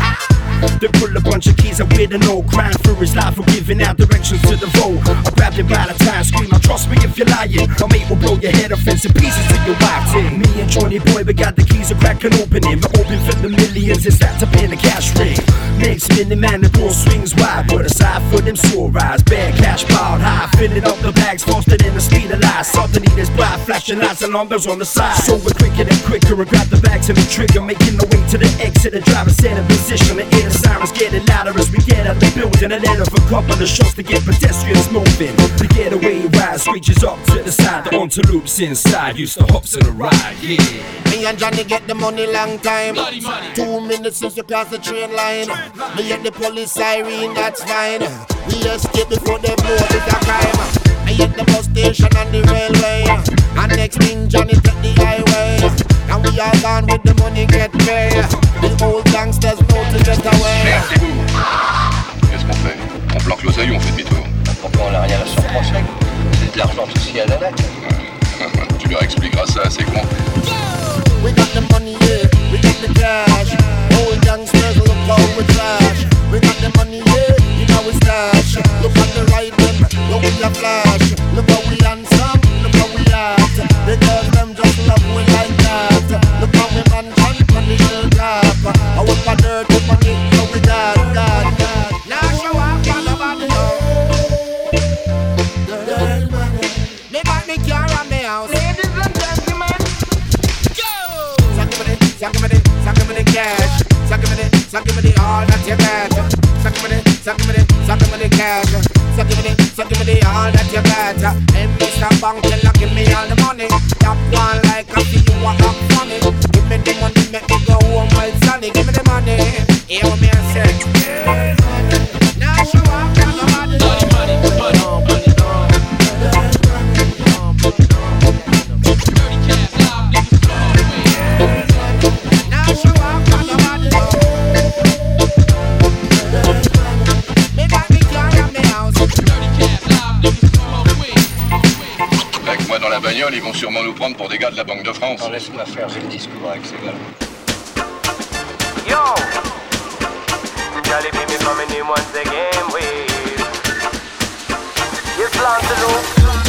They pull a bunch of keys, I with an old crime for his life for giving out directions to the vote. I grab him by the time, scream, I trust me if you're lying. My mate will blow your head off in pieces to your wife ting. Me and Johnny Boy, we got the keys, I crack and open him. But open for the millions, it's that to pay the cash ring. Next minute, man, the door swings wide. Put aside for them sore eyes, bad cash piled high. Filling up the bags faster than the speed of light. Suddenly there's bright flashing lights and numbers on the side. So we're quicker and quicker and grab the bags and the trigger. Making the way to the exit, the driver set in position. The inner sirens getting louder as we get out the building. And then a couple of shots to get pedestrians moving. The getaway ride reaches up to the side. The onto loops inside used to hops in a ride, yeah. Me and Johnny get the money long time. Two minutes since we cross the train line. Me get the police siren, that's fine. We escape before them know it's a crime. I hit the bus station and the railway. And next thing Johnny take the highway. And we are gone with the money get paid. The old gangsters know to get away. Merci vous. Qu'est-ce qu'on fait? On planque l'oseille ou on fait demi-tour? Pourquoi on n'a rien à se reprocher C'est de l'argent tout ce qu'il y a là Tu leur expliqueras ça à ces cons. We got the money, yeah. We got the cash. Old gangsters look how we flash. We got the money, yeah. You know we stash. Look at the right look flash. Look how we handsome, look how we act. Because them just love we like that. Look how we mansion on the hill top. I whip a dirty money, so we got, got, got. Now show off on the body, Dirty money. Eh. Me got me car and me house. Ladies and gentlemen. Suck me the, suck me the cash. Suck me the, suck me the all that you got. Suck me the, suck me the, suck me the cash. Suck me the, suck me the all that you got. Hey, Mr. Bank teller, give me all the money. Top one like a fee, you want up funny. Give me the money, make me go home well sunny. Give me the money. Hear what me I say. Now show off, ils vont sûrement nous prendre pour des gars de la Banque de France. Laisse-moi faire, j'ai le discours avec ces gars Yo! Jolly baby coming in once again, wait. Yes, Lancelot. You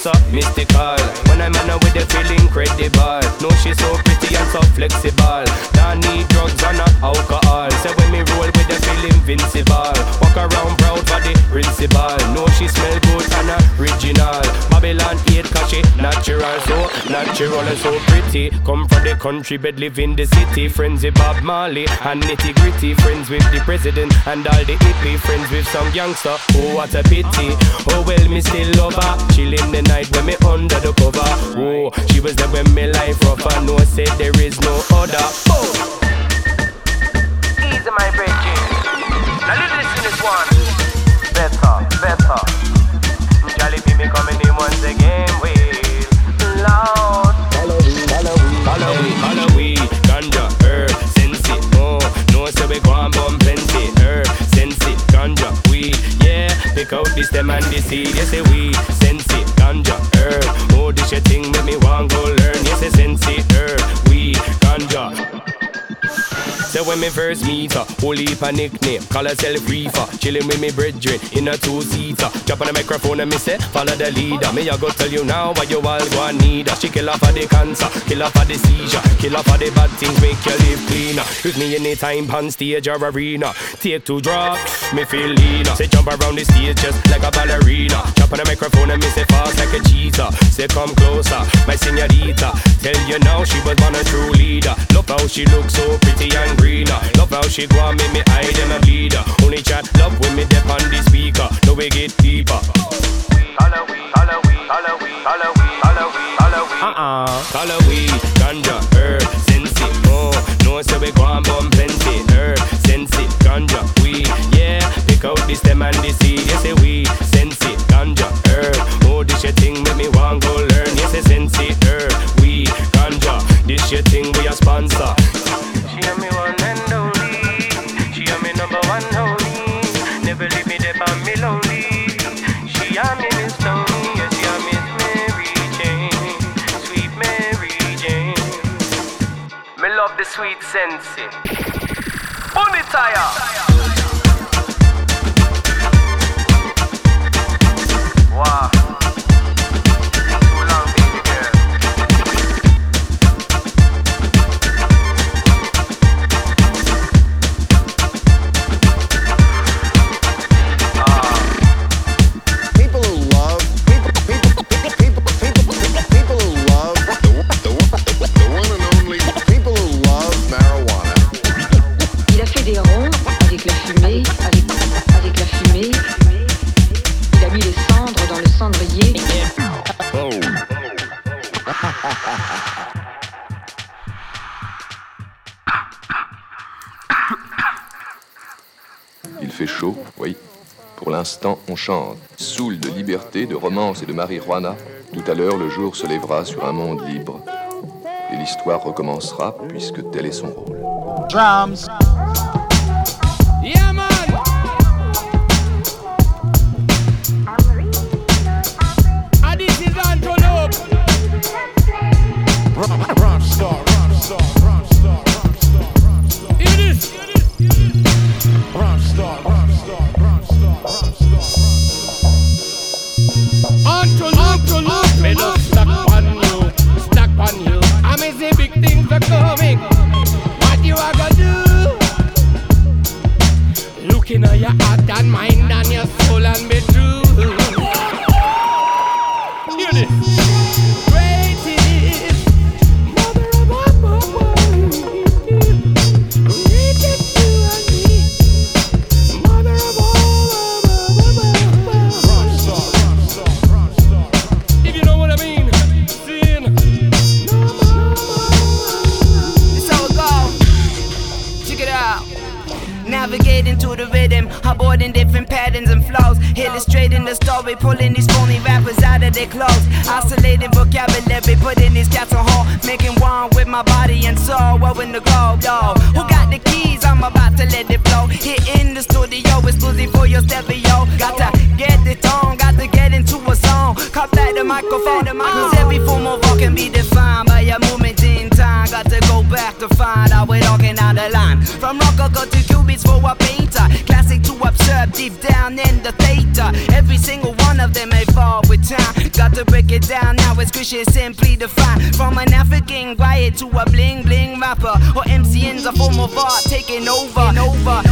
So mystical. When I'm in with the feeling credible. No, she's so pretty and so flexible. Don't need drugs or not alcohol. Say when me roll with the feel invincible. Walk around proud for the principal. No, not natural, so natural and so pretty. Come from the country, but live in the city. Friends with Bob Marley and nitty gritty. Friends with the president and all the hippie. Friends with some youngster. Oh, what a pity. Oh, well, me still love her. Chilling the night when me under the cover. Oh, she was there when me life rough. I know, said there is no other. Oh. Easy, my brethren. Now listen this one. Better, better. Jolly be me coming in once again with follow we, follow we. Ganja, herb, sensi, oh. No, so we go and plenty. Herb, sensi, ganja, yeah. Pick out stem and. Sensi, ganja, herb. Oh, this your thing, make me want go learn. Sensi, herb, ganja. So when me first meet her, whole heap a nickname, call herself Reefer. Chilling with me brethren in a two-seater. Drop on the microphone and me say, follow the leader. Me I go tell you now why you all go and need her. She kill off for the cancer, kill off for the seizure, kill off for the bad things, make you live cleaner. Use me anytime on stage or arena. Take two drop, me feel leaner. Say jump around the stage just like a ballerina. Drop on the microphone and me say fast like a cheetah. Say come closer, my señorita. Tell you now she was one a true leader. Look how she looks so pretty and greener. Love how she and make me hide and a leader. Only chat love when me dip on the speaker. No we get deeper. Follow we, follow we, follow we, follow we, follow we, follow we. Uh-uh. Follow we, ganja, herb, sensi, oh. No so we go and bump plenty. Herb, sensi, ganja, weed, yeah. Pick out the stem and the chante. Soul de liberté, de romance et de marijuana. Tout à l'heure, le jour se lèvera sur un monde libre. Et l'histoire recommencera, puisque tel est son rôle. Patterns and flows. Illustrating the story, pulling these phony rappers out of their clothes. Oscillating vocabulary, putting these cats on hold. Making one with my body and soul. Well, in the globe, yo. Who got the keys? I'm about to let it flow. Hit in the studio, exclusive for your stereo. Got to get the tone, got to get into a zone. Cop that the microphone, cause every form of art can be defined by a moment in time. Got to go back to find out we're talking out the line. From rococo to cubits for a painter. Classic to perturb deep down in the theta. Every single one of them may fall with time. Got to break it down now, it's Christian simply defined. From an African riot to a bling bling rapper, or MCN's a form of art taking over, Taking over,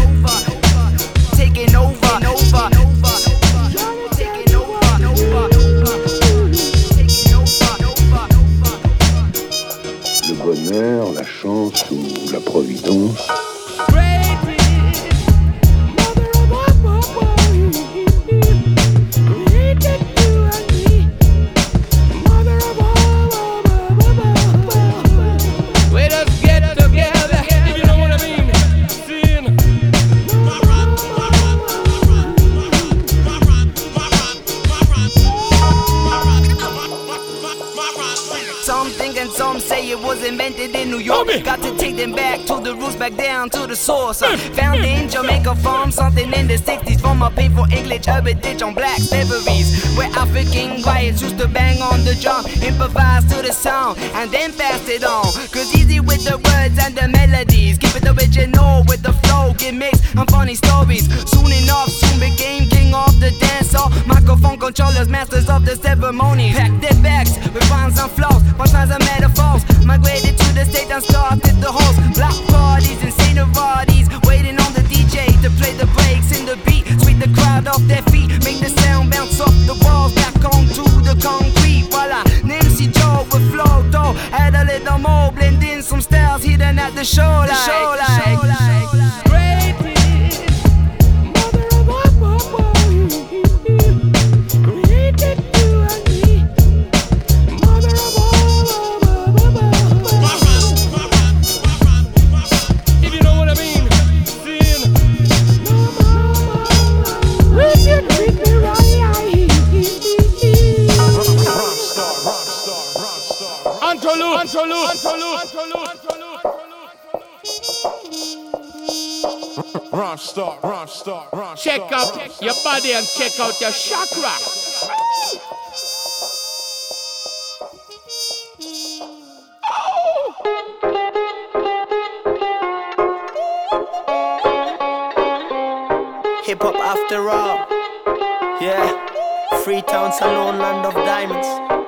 taking over, and over. Taking over. Le bonheur, la chance ou la providence back to the roots, back down to the source. Uh, found in Jamaica farm, something in the 60s from a painful English urban ditch on black liveries. Where African riots used to bang on the drum, improvise to the sound, and then pass it on. Cause easy with the words and the melodies. Keep it original with the flow, get mixed and funny stories. Soon enough, soon became king of the dance hall. Microphone controllers, masters of the ceremonies. Pack their bags with rhymes and flows, punchlines and metaphors. Migrated to the state and started the host. Block parties, insane parties. Waiting on the DJ to play the breaks in the beat. Sweep the crowd off their feet. Make the sound bounce off the walls back onto the concrete. Voila, Nimsy Joe with flow though. Add a little more, blend in some styles hidden at the show like. Show like. Great Run star, run star, run Check out your body and check out your chakra. Hip hop after all. Yeah. Free Freetown Salone, land of diamonds.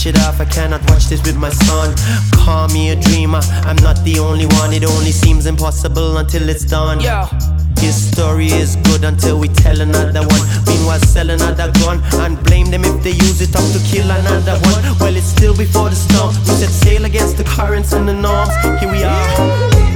Switch it off, I cannot watch this with my son. Call me a dreamer, I'm not the only one. It only seems impossible until it's done. Yeah. His story is good until we tell another one. Meanwhile, sell another gun and blame them if they use it up to kill another one. Well, it's still before the storm. We set sail against the currents and the norms. Here we are.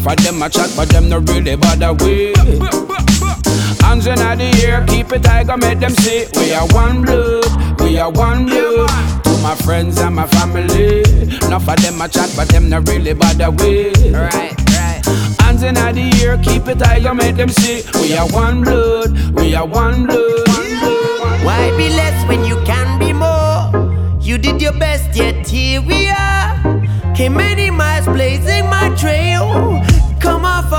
Enough of them a chat, but them not really bother with. Hands in the air, keep it tiger, make them see we are one blood, we are one blood. To my friends and my family, enough of them a chat, but them not really bother with. Right, right. Hands in the air, keep it tiger, make them see we are one blood, we are one blood. Why be less when you can be more? You did your best, yet here we are. Came many miles blazing my trail. Come off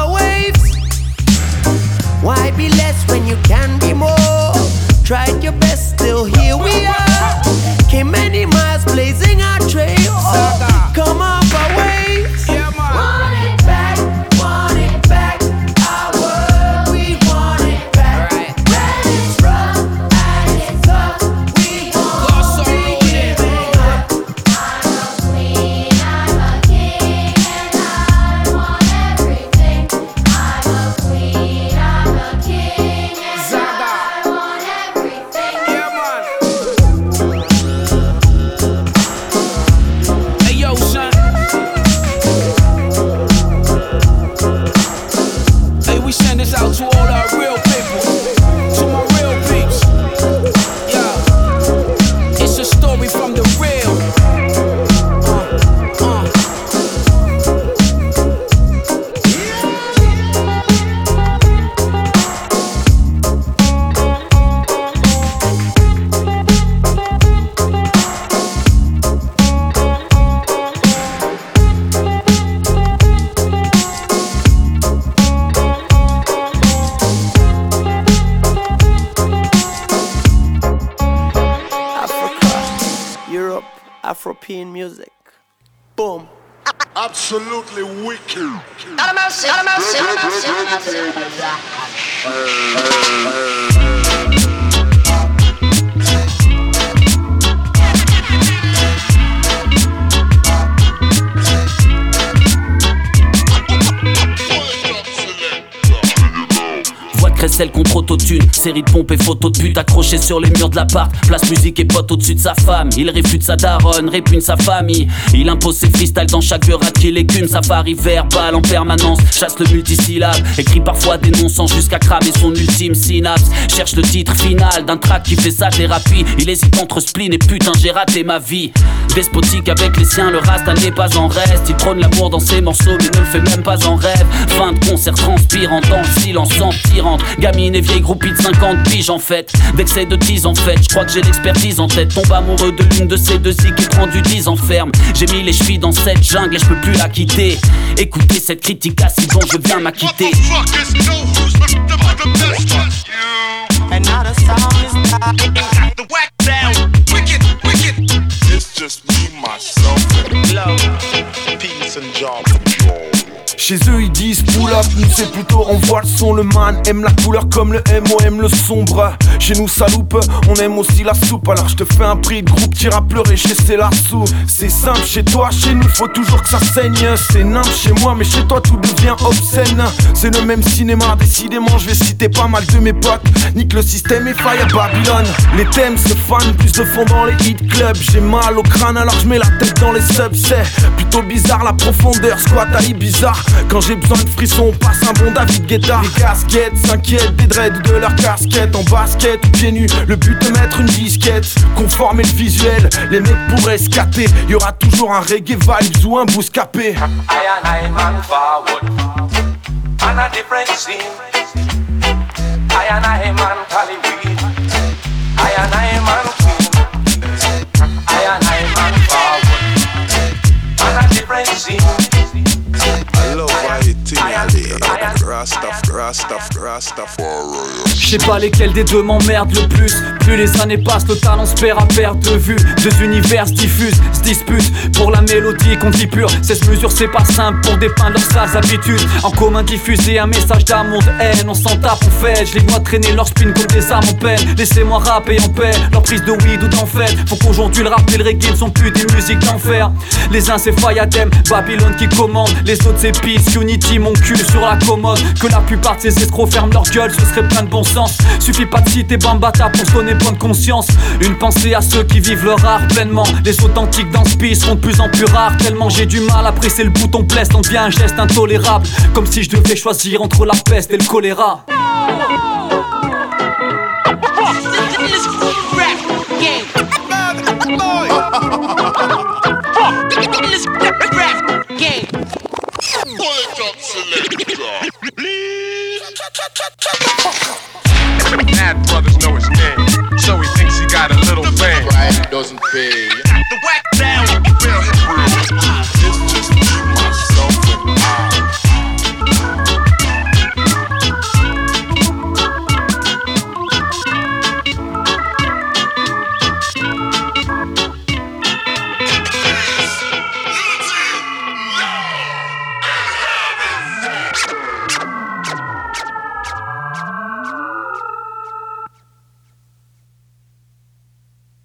Crécelle contre autotune, série de pompes et photos de pute accrochées sur les murs de l'appart. Place musique et pote au-dessus de sa femme. Il réfute sa daronne, répugne sa famille. Il impose ses freestyles dans chaque rat qu'il écume. Safari verbal en permanence, chasse le multisyllabe. Écrit parfois dénonçant jusqu'à cramer son ultime synapse. Cherche le titre final d'un track qui fait sa thérapie. Il hésite entre spleen et putain, j'ai raté ma vie. Despotique avec les siens, le rasta n'est pas en reste. Il trône l'amour dans ses morceaux, mais ne le fait même pas en rêve. Fin de concert transpirant dans le silence en tirante. Gamine et vieille groupie de 50 piges en fait. D'excès de 10 en fait, je crois que j'ai l'expertise en tête. Tombe amoureux de l'une de ces deux zigs qui prend du 10 en ferme. J'ai mis les chevilles dans cette jungle et je peux plus la quitter. Écoutez cette critique assise dont je viens m'acquitter. And now the song is dying. The whack down. Wicked, wicked. It's just me, myself, and love. Peace and joy. Chez eux ils disent pull up, nous c'est plutôt on voit le son Le man aime la couleur comme le M, on aime le sombre. Chez nous ça loupe, on aime aussi la soupe. Alors je te fais un prix de groupe, t'iras pleurer chez Célassou C'est simple chez toi, chez nous faut toujours que ça saigne. C'est nimble chez moi mais chez toi tout devient obscène. C'est le même cinéma, décidément je vais citer pas mal de mes potes. Nique le système et faille à Babylone. Les thèmes se fanent, plus de fond dans les hit clubs. J'ai mal au crâne alors je mets la tête dans les subs C'est plutôt bizarre la profondeur, squat à bizarre quand j'ai besoin de frissons, on passe un bon David Guetta. Les casquettes s'inquiètent des dreads de leur casquette. En basket ou pieds nus, le but de mettre une disquette. Conformer le visuel, les mecs pourraient scatter. Y aura toujours un reggae vibes ou un bouscapé. I. Je sais pas lesquels des deux m'emmerdent le plus. Plus les années passent, le talent se perd à perte de vue. Deux univers se diffusent, se disputent pour la mélodie qu'on dit pure. 16 mesures, c'est pas simple pour dépeindre leurs sales habitudes. En commun diffuser un message d'amour, de haine. On s'en tape, on fait. Je les vois traîner leur spin comme des armes en peine. Laissez-moi rapper en paix. Leur prise de weed ou d'enfer. Faut qu'aujourd'hui le rap et le reggae ne sont plus des musiques d'enfer. Les uns c'est Fayadem, Babylone qui commande. Les autres c'est Peace, Unity, mon cul sur la commode. Que la plupart de ces escrocs ferment leur gueule, ce serait plein de bon sens. Suffit pas de citer Bambata pour se donner bonne conscience. Une pensée à ceux qui vivent leur art pleinement. Les authentiques dans ce seront de plus en plus rares. Tellement j'ai du mal à presser le bouton place, on devient un geste intolérable. Comme si je devais choisir entre la peste et le choléra. Mad brothers know his name, so he thinks he got a little fame. Right, doesn't pay. The whack down, real, real.